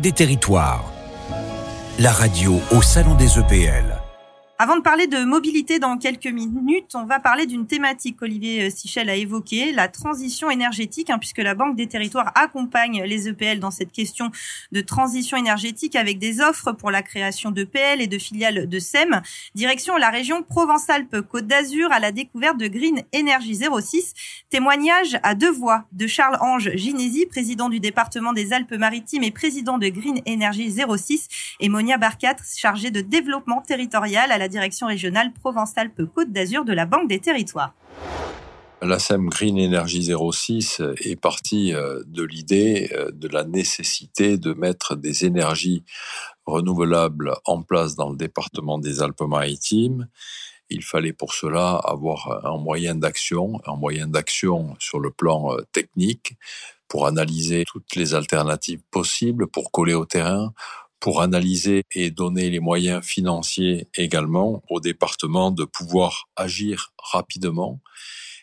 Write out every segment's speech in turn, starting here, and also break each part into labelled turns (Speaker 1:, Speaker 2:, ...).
Speaker 1: Des Territoires, la radio au Salon des EPL.
Speaker 2: Avant de parler de mobilité dans quelques minutes, on va parler d'une thématique qu'Olivier Sichel a évoquée, la transition énergétique, hein, puisque la Banque des Territoires accompagne les EPL dans cette question de transition énergétique avec des offres pour la création d'EPL et de filiales de SEM. Direction la région Provence-Alpes-Côte d'Azur à la découverte de Green Energy 06. Témoignage à deux voix de Charles-Ange Ginési, président du département des Alpes-Maritimes et président de Green Energy 06, et Monia Barcat, chargée de développement territorial à la direction régionale Provence-Alpes-Côte d'Azur de la Banque des Territoires.
Speaker 3: La SEM Green Energy 06 est partie euh, de l'idée euh, de la nécessité de mettre des énergies renouvelables en place dans le département des Alpes-Maritimes. Il fallait pour cela avoir un moyen d'action, un moyen d'action sur le plan euh, technique pour analyser toutes les alternatives possibles, pour coller au terrain, pour analyser et donner les moyens financiers également au département de pouvoir agir rapidement.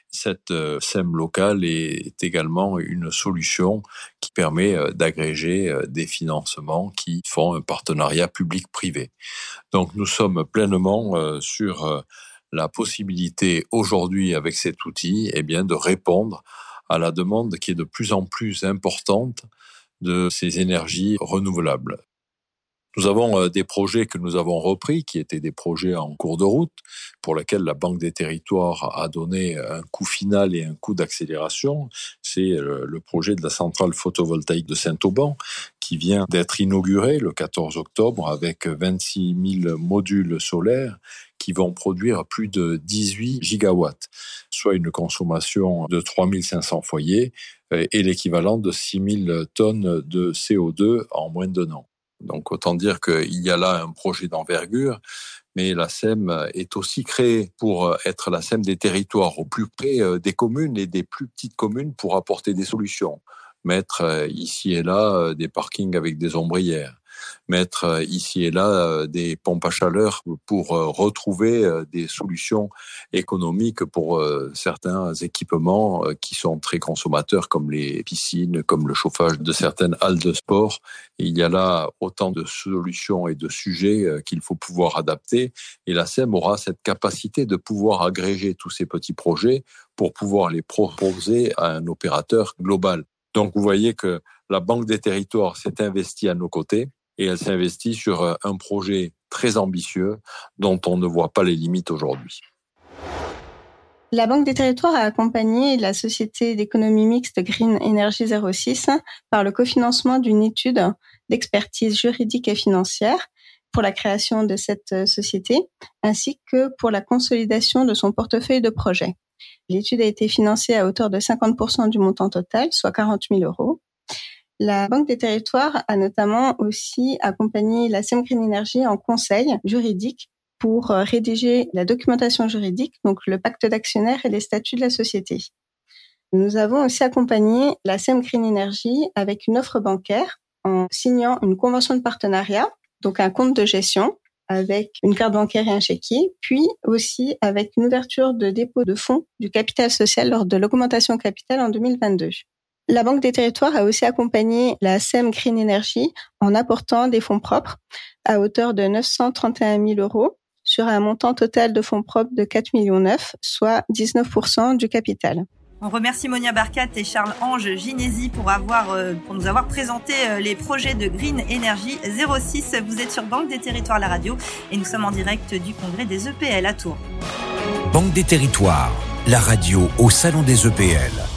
Speaker 3: Cette euh, SEM locale est également une solution qui permet euh, d'agréger euh, des financements qui font un partenariat public-privé. Donc nous sommes pleinement sur la possibilité aujourd'hui avec cet outil eh bien, de répondre à la demande qui est de plus en plus importante de ces énergies renouvelables. Nous avons euh, des projets que nous avons repris, qui étaient des projets en cours de route, pour lesquels la Banque des Territoires a donné un coup final et un coup d'accélération. C'est euh, le projet de la centrale photovoltaïque de Saint-Auban, qui vient d'être inauguré le 14 octobre avec 26 000 modules solaires qui vont produire plus de 18 gigawatts, soit une consommation de 3500 foyers euh, et l'équivalent de 6000 tonnes de CO2 en moins d'un an. Donc autant dire qu'il y a là un projet d'envergure, mais la SEM est aussi créée pour être la SEM des territoires au plus près euh, des communes et des plus petites communes pour apporter des solutions. Mettre euh, ici et là euh, des parkings avec des ombrières, mettre euh, ici et là euh, des pompes à chaleur pour euh, retrouver des solutions économiques pour certains équipements qui sont très consommateurs comme les piscines, comme le chauffage de certaines halles de sport. il y a là autant de solutions et de sujets qu'il faut pouvoir adapter et la SEM aura cette capacité de pouvoir agréger tous ces petits projets pour pouvoir les proposer à un opérateur global. Donc vous voyez que la Banque des territoires s'est investie à nos côtés et elle s'investit sur euh, un projet très ambitieux dont on ne voit pas les limites aujourd'hui.
Speaker 4: La Banque des Territoires a accompagné la société d'économie mixte Green Energy 06 par le cofinancement d'une étude d'expertise juridique et financière pour la création de cette euh, société, ainsi que pour la consolidation de son portefeuille de projets. L'étude a été financée à hauteur de 50% du montant total, soit 40 000 euros, la Banque des Territoires a notamment aussi accompagné la SEM Green Energy en conseil juridique pour euh, rédiger la documentation juridique, donc le pacte d'actionnaire et les statuts de la société. Nous avons aussi accompagné la SEM Green Energy avec une offre bancaire en signant une convention de partenariat, donc un compte de gestion avec une carte bancaire et un chéquier, puis aussi avec une ouverture de dépôt de fonds du capital social lors de l'augmentation capitale en 2022. La Banque des Territoires a aussi accompagné la SEM Green Energy en apportant des fonds propres à hauteur de 931 000 euros sur un montant total de fonds propres de 4 millions 9, soit 19% du capital.
Speaker 2: On remercie Monia Barcat et Charles-Ange Ginési pour, avoir, euh, pour nous avoir présenté euh, les projets de Green Energy 06. Vous êtes sur Banque des Territoires, la radio, et nous sommes en direct du congrès des EPL à Tours.
Speaker 1: Banque des Territoires, la radio au Salon des EPL.